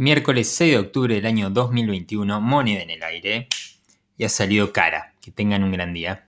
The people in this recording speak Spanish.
Miércoles 6 de octubre del año 2021, moneda en el aire. Y ha salido cara. Que tengan un gran día.